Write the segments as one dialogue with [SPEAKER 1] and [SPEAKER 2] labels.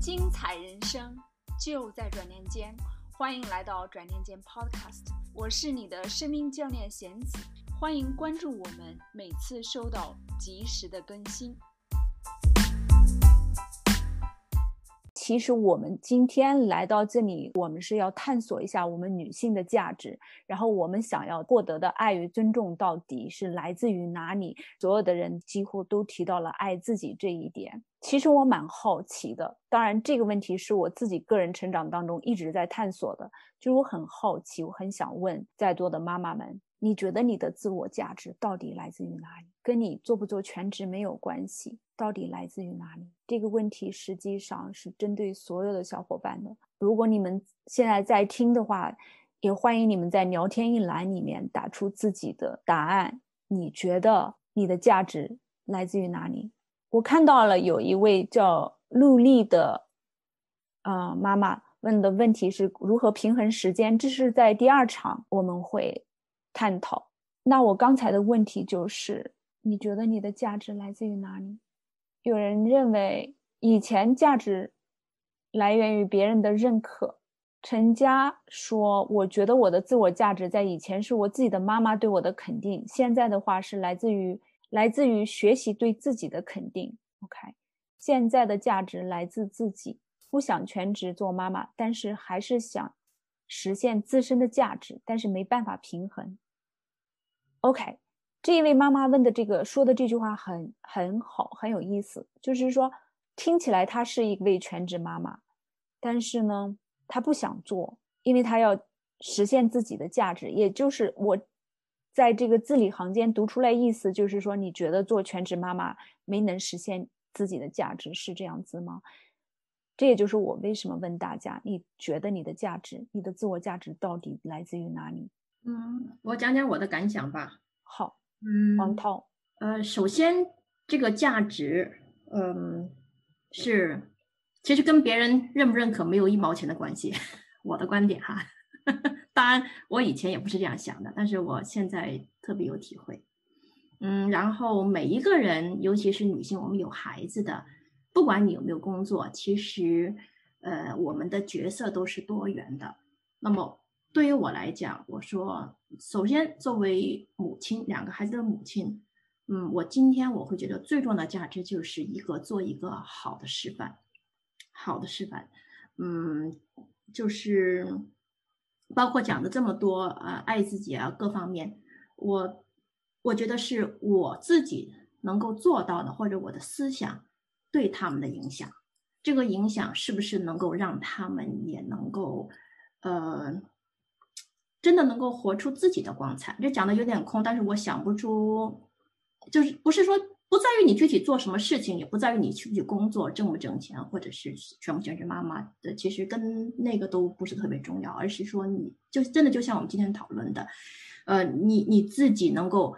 [SPEAKER 1] 精彩人生就在转念间，欢迎来到转念间 Podcast，我是你的生命教练贤子，欢迎关注我们，每次收到及时的更新。
[SPEAKER 2] 其实我们今天来到这里，我们是要探索一下我们女性的价值，然后我们想要获得的爱与尊重到底是来自于哪里？所有的人几乎都提到了爱自己这一点。其实我蛮好奇的，当然这个问题是我自己个人成长当中一直在探索的，就是我很好奇，我很想问在座的妈妈们。你觉得你的自我价值到底来自于哪里？跟你做不做全职没有关系，到底来自于哪里？这个问题实际上是针对所有的小伙伴的。如果你们现在在听的话，也欢迎你们在聊天一栏里面打出自己的答案。你觉得你的价值来自于哪里？我看到了有一位叫陆丽的，啊妈妈问的问题是如何平衡时间，这是在第二场我们会。探讨。那我刚才的问题就是：你觉得你的价值来自于哪里？有人认为以前价值来源于别人的认可。陈佳说：“我觉得我的自我价值在以前是我自己的妈妈对我的肯定，现在的话是来自于来自于学习对自己的肯定。OK，现在的价值来自自己，不想全职做妈妈，但是还是想。”实现自身的价值，但是没办法平衡。OK，这一位妈妈问的这个说的这句话很很好，很有意思。就是说，听起来她是一位全职妈妈，但是呢，她不想做，因为她要实现自己的价值。也就是我在这个字里行间读出来意思，就是说，你觉得做全职妈妈没能实现自己的价值，是这样子吗？这也就是我为什么问大家：你觉得你的价值、你的自我价值到底来自于哪里？
[SPEAKER 3] 嗯，我讲讲我的感想吧。
[SPEAKER 2] 好，
[SPEAKER 3] 嗯，
[SPEAKER 2] 王涛，
[SPEAKER 3] 呃，首先这个价值，嗯，是其实跟别人认不认可没有一毛钱的关系。我的观点哈，当然我以前也不是这样想的，但是我现在特别有体会。嗯，然后每一个人，尤其是女性，我们有孩子的。不管你有没有工作，其实，呃，我们的角色都是多元的。那么对于我来讲，我说，首先作为母亲，两个孩子的母亲，嗯，我今天我会觉得最重要的价值就是一个做一个好的示范，好的示范，嗯，就是包括讲的这么多，呃，爱自己啊，各方面，我我觉得是我自己能够做到的，或者我的思想。对他们的影响，这个影响是不是能够让他们也能够，呃，真的能够活出自己的光彩？这讲的有点空，但是我想不出，就是不是说不在于你具体做什么事情，也不在于你去不去工作、挣不挣钱，或者是全不全职妈妈的，其实跟那个都不是特别重要，而是说你就真的就像我们今天讨论的，呃，你你自己能够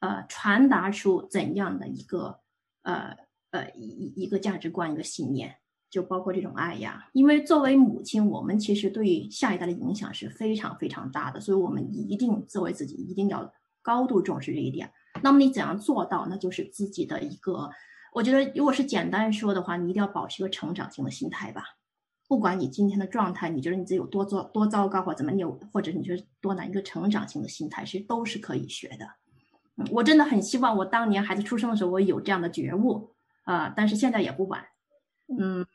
[SPEAKER 3] 呃传达出怎样的一个呃。呃，一一个价值观，一个信念，就包括这种爱呀。因为作为母亲，我们其实对下一代的影响是非常非常大的，所以我们一定作为自己，一定要高度重视这一点。那么你怎样做到？那就是自己的一个，我觉得如果是简单说的话，你一定要保持一个成长性的心态吧。不管你今天的状态，你觉得你自己有多糟多糟糕，或怎么你有，或者你觉得多难，一个成长性的心态，其实都是可以学的。我真的很希望我当年孩子出生的时候，我有这样的觉悟。啊，但是现在也不晚，嗯，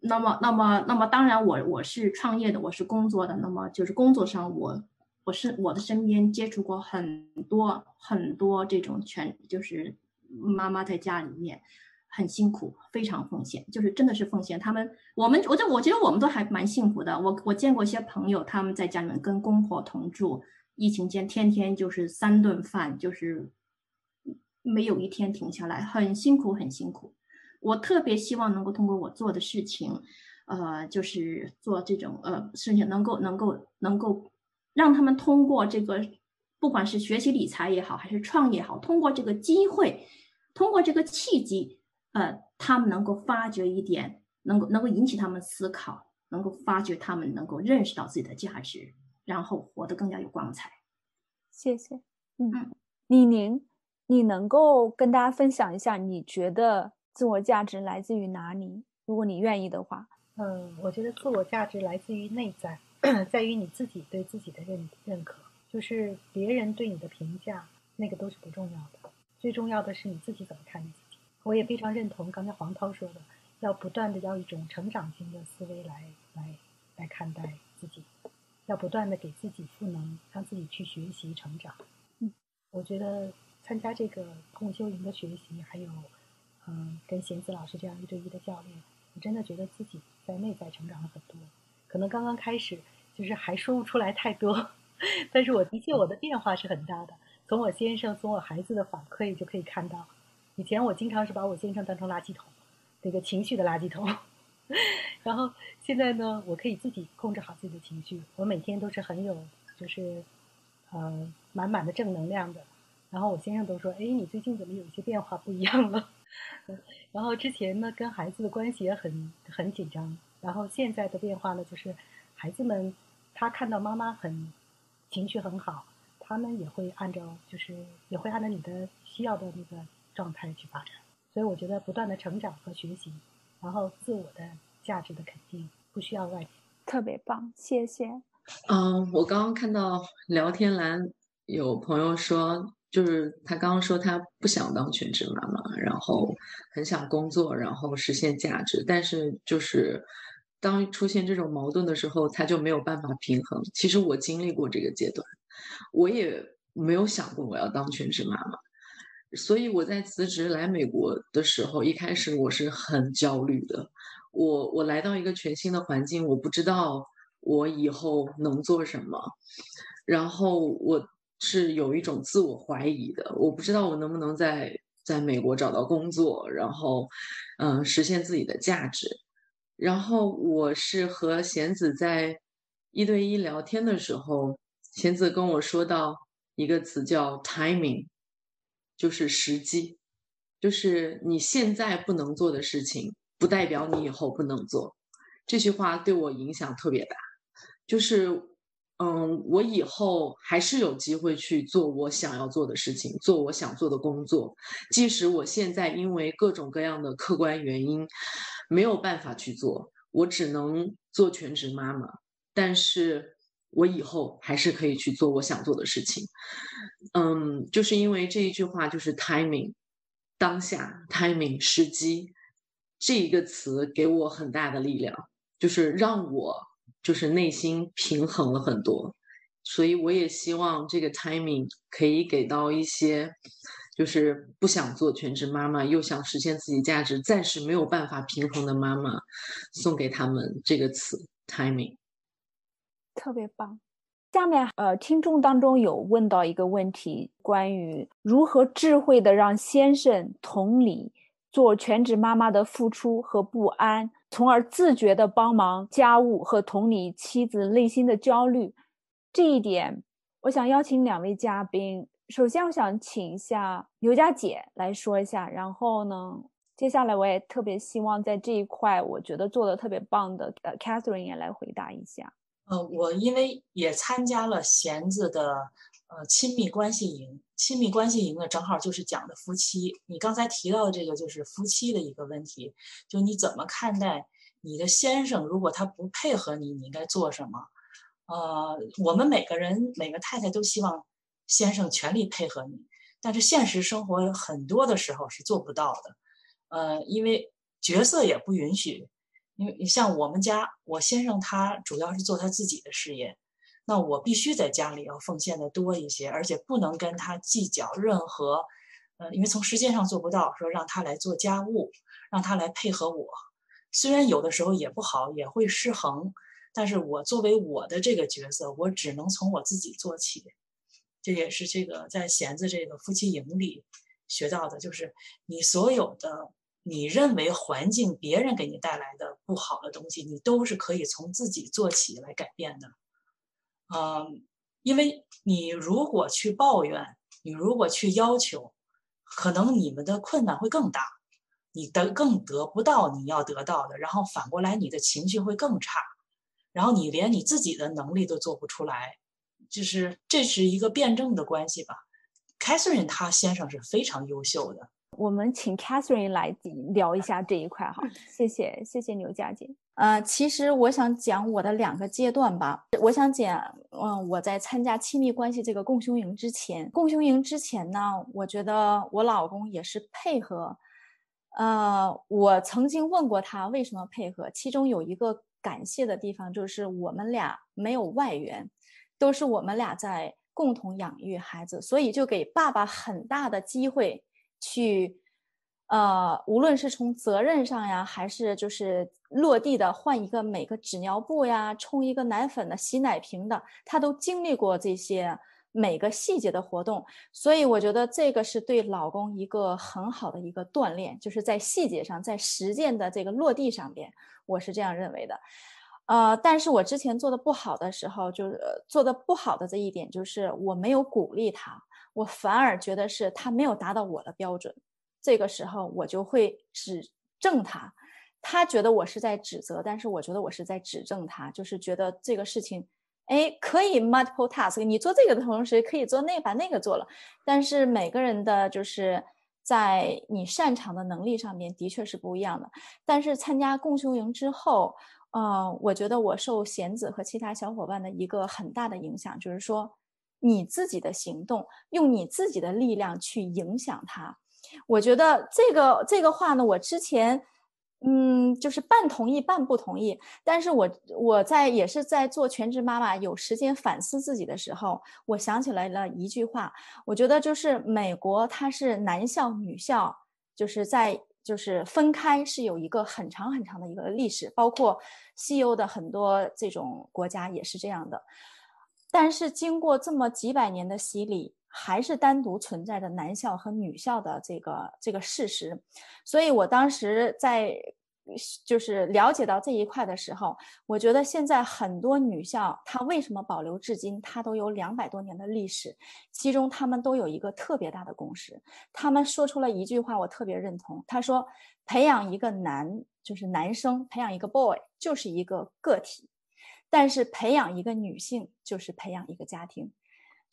[SPEAKER 3] 那么，那么，那么，当然，我我是创业的，我是工作的，那么就是工作上，我我是我的身边接触过很多很多这种全，就是妈妈在家里面很辛苦，非常奉献，就是真的是奉献。他们，我们，我觉我觉得我们都还蛮幸福的。我我见过一些朋友，他们在家里面跟公婆同住，疫情间天天就是三顿饭，就是。没有一天停下来，很辛苦，很辛苦。我特别希望能够通过我做的事情，呃，就是做这种呃事情，能够能够能够让他们通过这个，不管是学习理财也好，还是创业也好，通过这个机会，通过这个契机，呃，他们能够发掘一点，能够能够引起他们思考，能够发掘他们能够认识到自己的价值，然后活得更加有光彩。
[SPEAKER 2] 谢谢，嗯，李宁。你能够跟大家分享一下，你觉得自我价值来自于哪里？如果你愿意的话，
[SPEAKER 4] 嗯，我觉得自我价值来自于内在，在于你自己对自己的认认可。就是别人对你的评价，那个都是不重要的，最重要的是你自己怎么看你自己。我也非常认同刚才黄涛说的，要不断的要一种成长型的思维来来来看待自己，要不断的给自己赋能，让自己去学习成长。
[SPEAKER 5] 嗯，
[SPEAKER 4] 我觉得参加这个共修营的学习，还有嗯跟贤子老师这样一对一的教练，我真的觉得自己在内在成长了很多。可能刚刚开始就是还说不出来太多。但是我的确，我的变化是很大的。从我先生、从我孩子的反馈就可以看到，以前我经常是把我先生当成垃圾桶，那个情绪的垃圾桶。然后现在呢，我可以自己控制好自己的情绪。我每天都是很有，就是呃满满的正能量的。然后我先生都说：“哎，你最近怎么有一些变化不一样了？”然后之前呢，跟孩子的关系也很很紧张。然后现在的变化呢，就是孩子们他看到妈妈很。情绪很好，他们也会按照，就是也会按照你的需要的那个状态去发展。所以我觉得不断的成长和学习，然后自我的价值的肯定，不需要外界。
[SPEAKER 5] 特别棒，谢谢。
[SPEAKER 6] 嗯，我刚刚看到聊天栏有朋友说，就是他刚刚说他不想当全职妈妈，然后很想工作，然后实现价值，但是就是。当出现这种矛盾的时候，他就没有办法平衡。其实我经历过这个阶段，我也没有想过我要当全职妈妈。所以我在辞职来美国的时候，一开始我是很焦虑的。我我来到一个全新的环境，我不知道我以后能做什么，然后我是有一种自我怀疑的。我不知道我能不能在在美国找到工作，然后嗯，实现自己的价值。然后我是和贤子在一对一聊天的时候，贤子跟我说到一个词叫 timing，就是时机，就是你现在不能做的事情，不代表你以后不能做。这句话对我影响特别大，就是嗯，我以后还是有机会去做我想要做的事情，做我想做的工作，即使我现在因为各种各样的客观原因。没有办法去做，我只能做全职妈妈。但是我以后还是可以去做我想做的事情。嗯，就是因为这一句话，就是 timing，当下 timing 时机这一个词给我很大的力量，就是让我就是内心平衡了很多。所以我也希望这个 timing 可以给到一些。就是不想做全职妈妈，又想实现自己价值，暂时没有办法平衡的妈妈，送给他们这个词 “timing”，
[SPEAKER 5] 特别棒。下面呃，听众当中有问到一个问题，关于如何智慧的让先生同理做全职妈妈的付出和不安，从而自觉的帮忙家务和同理妻子内心的焦虑。这一点，我想邀请两位嘉宾。首先，我想请一下刘佳姐来说一下。然后呢，接下来我也特别希望在这一块，我觉得做的特别棒的呃，Catherine 也来回答一下。
[SPEAKER 7] 呃，我因为也参加了弦子的呃亲密关系营，亲密关系营呢正好就是讲的夫妻。你刚才提到的这个就是夫妻的一个问题，就你怎么看待你的先生，如果他不配合你，你应该做什么？呃，我们每个人每个太太都希望。先生全力配合你，但是现实生活很多的时候是做不到的，呃，因为角色也不允许。因为你像我们家，我先生他主要是做他自己的事业，那我必须在家里要奉献的多一些，而且不能跟他计较任何，呃，因为从时间上做不到，说让他来做家务，让他来配合我，虽然有的时候也不好，也会失衡，但是我作为我的这个角色，我只能从我自己做起。这也是这个在弦子这个夫妻营里学到的，就是你所有的你认为环境别人给你带来的不好的东西，你都是可以从自己做起来改变的。嗯，因为你如果去抱怨，你如果去要求，可能你们的困难会更大，你得更得不到你要得到的，然后反过来你的情绪会更差，然后你连你自己的能力都做不出来。就是这是一个辩证的关系吧。Catherine 她先生是非常优秀的，
[SPEAKER 5] 我们请 Catherine 来聊一下这一块哈。谢谢，谢谢牛佳姐。呃，其实我想讲我的两个阶段吧。我想讲，嗯，我在参加亲密关系这个共修营之前，共修营之前呢，我觉得我老公也是配合。呃，我曾经问过他为什么配合，其中有一个感谢的地方，就是我们俩没有外援，都是我们俩在共同养育孩子，所以就给爸爸很大的机会去。呃，无论是从责任上呀，还是就是落地的换一个每个纸尿布呀，冲一个奶粉的，洗奶瓶的，他都经历过这些每个细节的活动，所以我觉得这个是对老公一个很好的一个锻炼，就是在细节上，在实践的这个落地上边，我是这样认为的。呃，但是我之前做的不好的时候，就是做的不好的这一点，就是我没有鼓励他，我反而觉得是他没有达到我的标准。这个时候我就会指正他，他觉得我是在指责，但是我觉得我是在指正他，就是觉得这个事情，哎，可以 multiple task，你做这个的同时可以做那把那个做了，但是每个人的就是在你擅长的能力上面的确是不一样的。但是参加共修营之后，呃，我觉得我受贤子和其他小伙伴的一个很大的影响，就是说你自己的行动，用你自己的力量去影响他。我觉得这个这个话呢，我之前，嗯，就是半同意半不同意。但是我我在也是在做全职妈妈，有时间反思自己的时候，我想起来了一句话。我觉得就是美国它是男校女校，就是在就是分开是有一个很长很长的一个历史，包括西欧的很多这种国家也是这样的。但是经过这么几百年的洗礼。还是单独存在着男校和女校的这个这个事实，所以我当时在就是了解到这一块的时候，我觉得现在很多女校它为什么保留至今，它都有两百多年的历史，其中他们都有一个特别大的共识，他们说出了一句话，我特别认同，他说培养一个男就是男生，培养一个 boy 就是一个个体，但是培养一个女性就是培养一个家庭。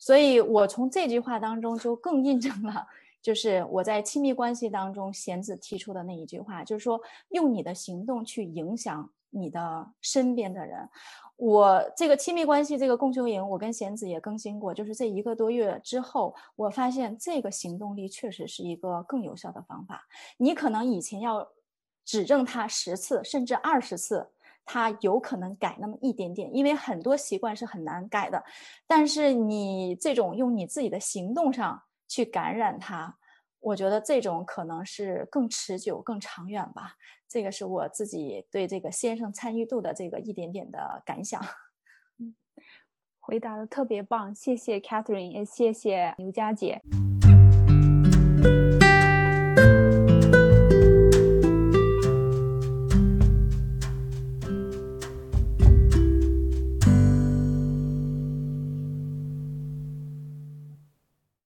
[SPEAKER 5] 所以，我从这句话当中就更印证了，就是我在亲密关系当中贤子提出的那一句话，就是说用你的行动去影响你的身边的人。我这个亲密关系这个共修营，我跟贤子也更新过，就是这一个多月之后，我发现这个行动力确实是一个更有效的方法。你可能以前要指正他十次甚至二十次。他有可能改那么一点点，因为很多习惯是很难改的。但是你这种用你自己的行动上去感染他，我觉得这种可能是更持久、更长远吧。这个是我自己对这个先生参与度的这个一点点的感想。
[SPEAKER 2] 嗯，回答的特别棒，谢谢 Catherine，也谢谢刘佳姐。